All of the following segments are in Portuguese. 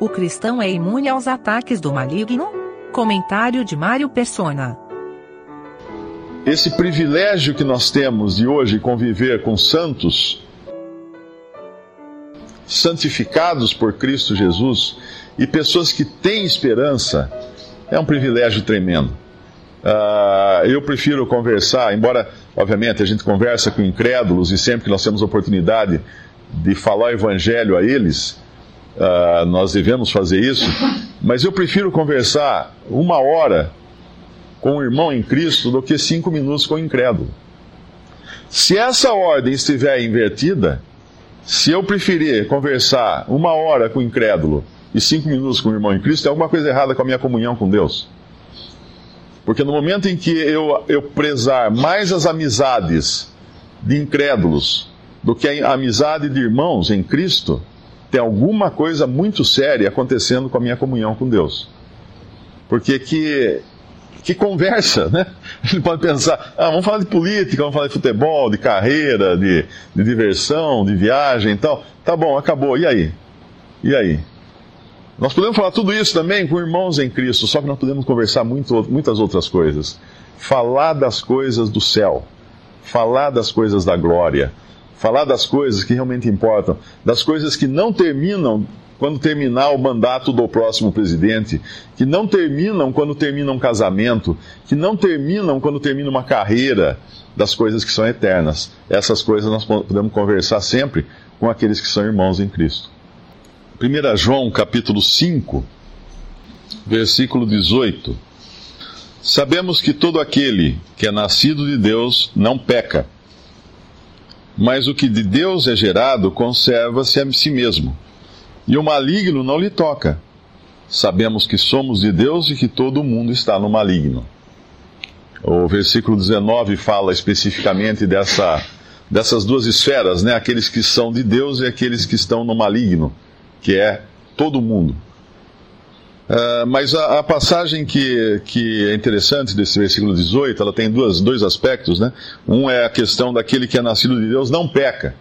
O cristão é imune aos ataques do maligno? Comentário de Mário Persona. Esse privilégio que nós temos de hoje conviver com santos, santificados por Cristo Jesus, e pessoas que têm esperança, é um privilégio tremendo. Uh, eu prefiro conversar, embora, obviamente, a gente conversa com incrédulos e sempre que nós temos oportunidade de falar o evangelho a eles, uh, nós devemos fazer isso, mas eu prefiro conversar uma hora com um irmão em Cristo do que cinco minutos com o incrédulo. Se essa ordem estiver invertida, se eu preferir conversar uma hora com o incrédulo e cinco minutos com o irmão em Cristo, tem alguma coisa errada com a minha comunhão com Deus. Porque no momento em que eu, eu prezar mais as amizades de incrédulos do que a amizade de irmãos em Cristo, tem alguma coisa muito séria acontecendo com a minha comunhão com Deus. Porque que, que conversa, né? Ele pode pensar, ah, vamos falar de política, vamos falar de futebol, de carreira, de, de diversão, de viagem e tal. Tá bom, acabou. E aí? E aí? Nós podemos falar tudo isso também com irmãos em Cristo, só que nós podemos conversar muito, muitas outras coisas. Falar das coisas do céu, falar das coisas da glória, falar das coisas que realmente importam, das coisas que não terminam quando terminar o mandato do próximo presidente, que não terminam quando termina um casamento, que não terminam quando termina uma carreira, das coisas que são eternas. Essas coisas nós podemos conversar sempre com aqueles que são irmãos em Cristo. 1 João capítulo 5, versículo 18. Sabemos que todo aquele que é nascido de Deus não peca, mas o que de Deus é gerado conserva-se a si mesmo, e o maligno não lhe toca. Sabemos que somos de Deus e que todo mundo está no maligno. O versículo 19 fala especificamente dessa, dessas duas esferas, né? aqueles que são de Deus e aqueles que estão no maligno que é todo mundo. Uh, mas a, a, passagem que, que é interessante desse versículo 18, ela tem duas, dois aspectos, né? Um é a questão daquele que é nascido de Deus não peca.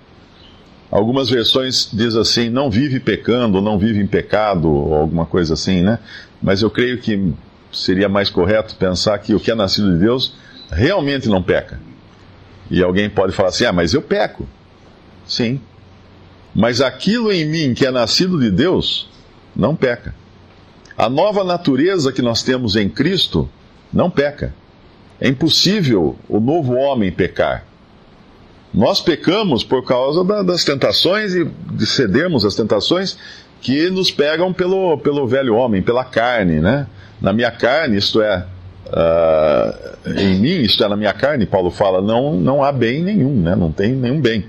Algumas versões diz assim, não vive pecando, não vive em pecado, ou alguma coisa assim, né? Mas eu creio que seria mais correto pensar que o que é nascido de Deus realmente não peca. E alguém pode falar assim, ah, mas eu peco. Sim, mas aquilo em mim que é nascido de Deus não peca. A nova natureza que nós temos em Cristo não peca. É impossível o novo homem pecar. Nós pecamos por causa da, das tentações e de cedermos às tentações que nos pegam pelo, pelo velho homem, pela carne, né? Na minha carne, isto é, uh, em mim, isto é, na minha carne, Paulo fala, não, não há bem nenhum, né? Não tem nenhum bem.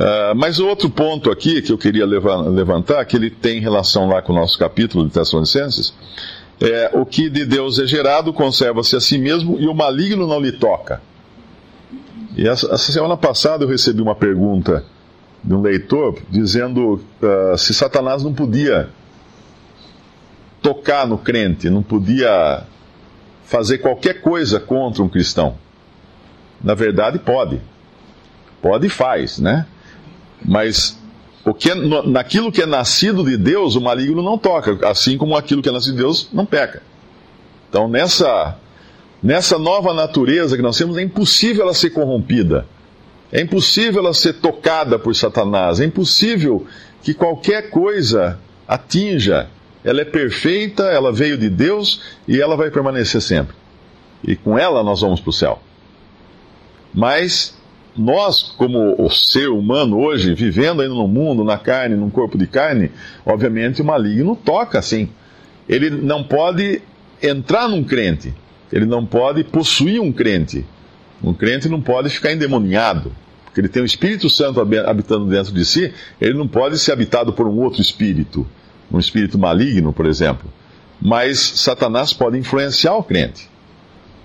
Uh, mas outro ponto aqui que eu queria levantar, que ele tem relação lá com o nosso capítulo de Tessalonicenses, é o que de Deus é gerado conserva-se a si mesmo e o maligno não lhe toca. E essa, essa semana passada eu recebi uma pergunta de um leitor dizendo uh, se Satanás não podia tocar no crente, não podia fazer qualquer coisa contra um cristão. Na verdade, pode. Pode e faz, né? Mas o que é, naquilo que é nascido de Deus, o maligno não toca, assim como aquilo que é nascido de Deus não peca. Então, nessa, nessa nova natureza que nós temos, é impossível ela ser corrompida. É impossível ela ser tocada por Satanás. É impossível que qualquer coisa atinja. Ela é perfeita, ela veio de Deus e ela vai permanecer sempre. E com ela nós vamos para o céu. Mas nós, como o ser humano hoje, vivendo ainda no mundo, na carne, num corpo de carne, obviamente o maligno toca assim. Ele não pode entrar num crente, ele não pode possuir um crente. Um crente não pode ficar endemoniado, porque ele tem o Espírito Santo habitando dentro de si, ele não pode ser habitado por um outro espírito, um espírito maligno, por exemplo. Mas Satanás pode influenciar o crente.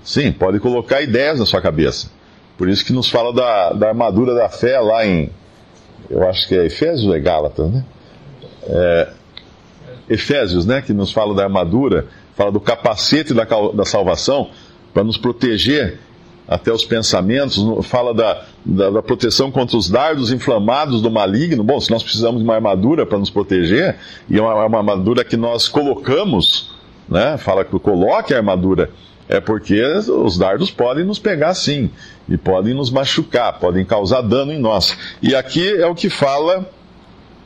Sim, pode colocar ideias na sua cabeça. Por isso que nos fala da, da armadura da fé lá em. Eu acho que é Efésios ou é Gálatas, né? É, Efésios, né? Que nos fala da armadura, fala do capacete da, da salvação para nos proteger até os pensamentos, fala da, da, da, proteção contra os dardos inflamados do maligno. Bom, se nós precisamos de uma armadura para nos proteger, e é uma, uma armadura que nós colocamos, né? fala que coloque a armadura, é porque os dardos podem nos pegar sim, e podem nos machucar, podem causar dano em nós. E aqui é o que fala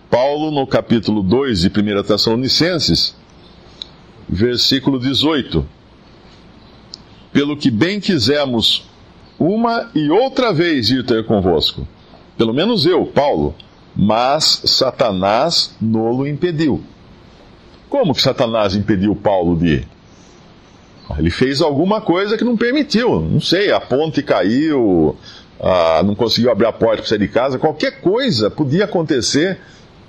Paulo no capítulo 2 de 1 Tessalonicenses, versículo 18. Pelo que bem quisemos uma e outra vez ir ter convosco. Pelo menos eu, Paulo. Mas Satanás nolo impediu. Como que Satanás impediu Paulo de ir? Ele fez alguma coisa que não permitiu. Não sei, a ponte caiu, ah, não conseguiu abrir a porta para sair de casa. Qualquer coisa podia acontecer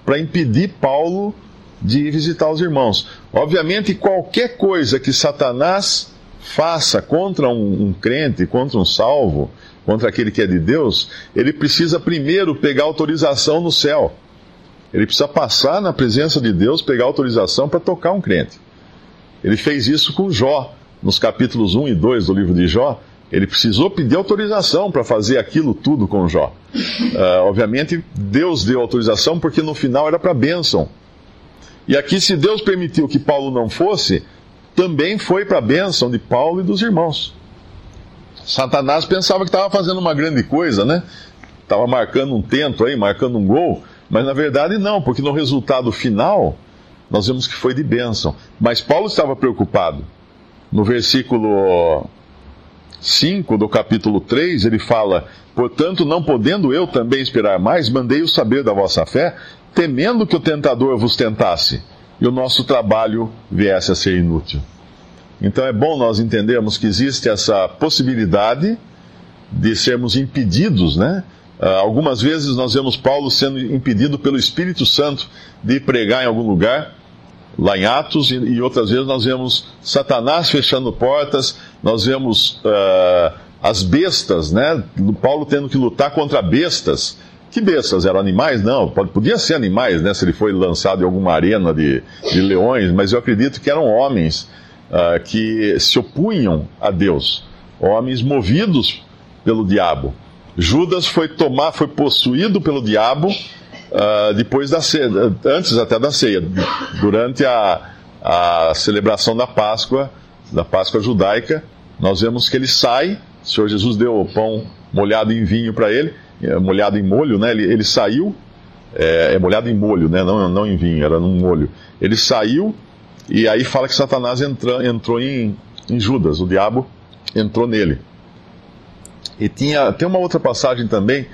para impedir Paulo de visitar os irmãos. Obviamente, qualquer coisa que Satanás faça contra um, um, crente, contra um salvo, contra aquele que é de Deus, ele precisa primeiro pegar autorização no céu. Ele precisa passar na presença de Deus, pegar autorização para tocar um crente. Ele fez isso com Jó, nos capítulos 1 e 2 do livro de Jó. Ele precisou pedir autorização para fazer aquilo tudo com Jó. Uh, obviamente, Deus deu autorização porque no final era para bênção. E aqui, se Deus permitiu que Paulo não fosse, também foi para a bênção de Paulo e dos irmãos. Satanás pensava que estava fazendo uma grande coisa, né? Estava marcando um tento aí, marcando um gol, mas na verdade não, porque no resultado final nós vemos que foi de bênção. Mas Paulo estava preocupado. No versículo 5 do capítulo 3, ele fala: Portanto, não podendo eu também esperar mais, mandei-o saber da vossa fé, temendo que o tentador vos tentasse e o nosso trabalho viesse a ser inútil. Então é bom nós entendermos que existe essa possibilidade de sermos impedidos, né? Uh, algumas vezes nós vemos Paulo sendo impedido pelo Espírito Santo de pregar em algum lugar, lá em Atos, e, e outras vezes nós vemos Satanás fechando portas, nós vemos uh, as bestas, né? Paulo tendo que lutar contra bestas que bestas? Eram animais? Não, podia ser animais, né? Se ele foi lançado em alguma arena de, de leões, mas eu acredito que eram homens uh, que se opunham a Deus, homens movidos pelo diabo. Judas foi tomar, foi possuído pelo diabo uh, depois da ceia, antes até da ceia, durante a, a celebração da Páscoa, da Páscoa judaica, nós vemos que ele sai, o Senhor Jesus deu o pão molhado em vinho para ele, é, molhado em molho, né? Ele, ele saiu, é, é, molhado em molho, né? Não, não em vinho, era num molho. Ele saiu e aí fala que Satanás entrou, entrou em, em Judas, o diabo entrou nele. E tinha, tem uma outra passagem também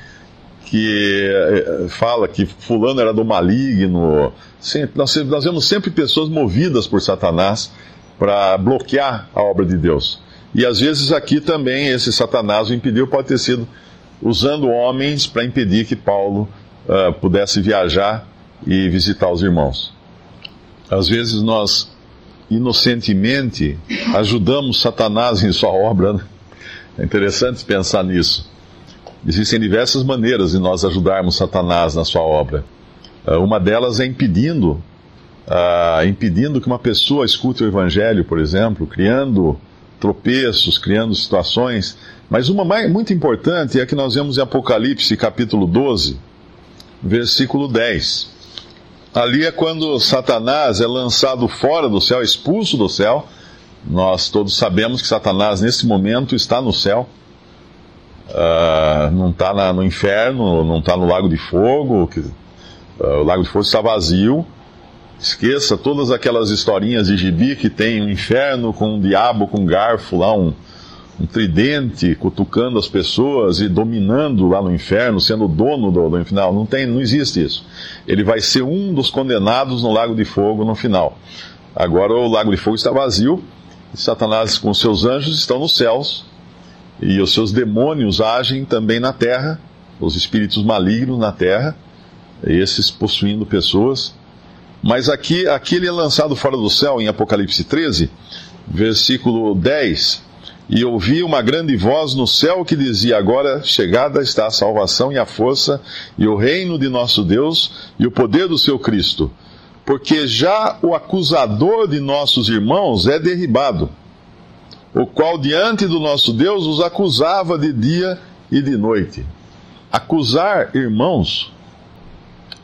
que é, fala que fulano era do maligno. Sempre, nós, nós vemos sempre pessoas movidas por Satanás para bloquear a obra de Deus. E às vezes aqui também esse Satanás o impediu, pode ter sido usando homens para impedir que Paulo uh, pudesse viajar e visitar os irmãos. Às vezes nós, inocentemente, ajudamos Satanás em sua obra. Né? É interessante pensar nisso. Existem diversas maneiras de nós ajudarmos Satanás na sua obra. Uh, uma delas é impedindo, uh, impedindo que uma pessoa escute o Evangelho, por exemplo, criando tropeços, criando situações mas uma mais, muito importante é a que nós vemos em Apocalipse, capítulo 12, versículo 10. Ali é quando Satanás é lançado fora do céu, expulso do céu. Nós todos sabemos que Satanás, nesse momento, está no céu. Uh, não está no inferno, não está no lago de fogo. Que, uh, o lago de fogo está vazio. Esqueça todas aquelas historinhas de gibi que tem um inferno com um diabo com um garfo lá, um, um tridente cutucando as pessoas e dominando lá no inferno, sendo dono do, do final. Não tem, não existe isso. Ele vai ser um dos condenados no lago de fogo no final. Agora o lago de fogo está vazio, e Satanás com seus anjos estão nos céus, e os seus demônios agem também na terra, os espíritos malignos na terra, esses possuindo pessoas. Mas aqui, aqui ele é lançado fora do céu em Apocalipse 13, versículo 10 e ouvi uma grande voz no céu que dizia: Agora chegada está a salvação e a força, e o reino de nosso Deus, e o poder do seu Cristo. Porque já o acusador de nossos irmãos é derribado, o qual diante do nosso Deus os acusava de dia e de noite. Acusar irmãos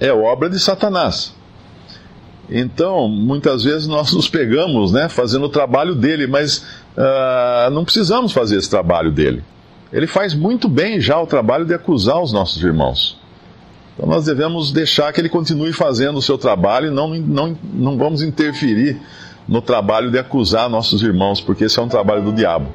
é obra de Satanás. Então, muitas vezes nós nos pegamos né, fazendo o trabalho dele, mas uh, não precisamos fazer esse trabalho dele. Ele faz muito bem já o trabalho de acusar os nossos irmãos. Então nós devemos deixar que ele continue fazendo o seu trabalho e não, não, não vamos interferir no trabalho de acusar nossos irmãos, porque esse é um trabalho do diabo.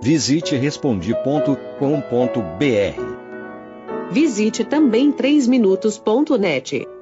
Visite respondi.com.br. Visite também 3minutos.net.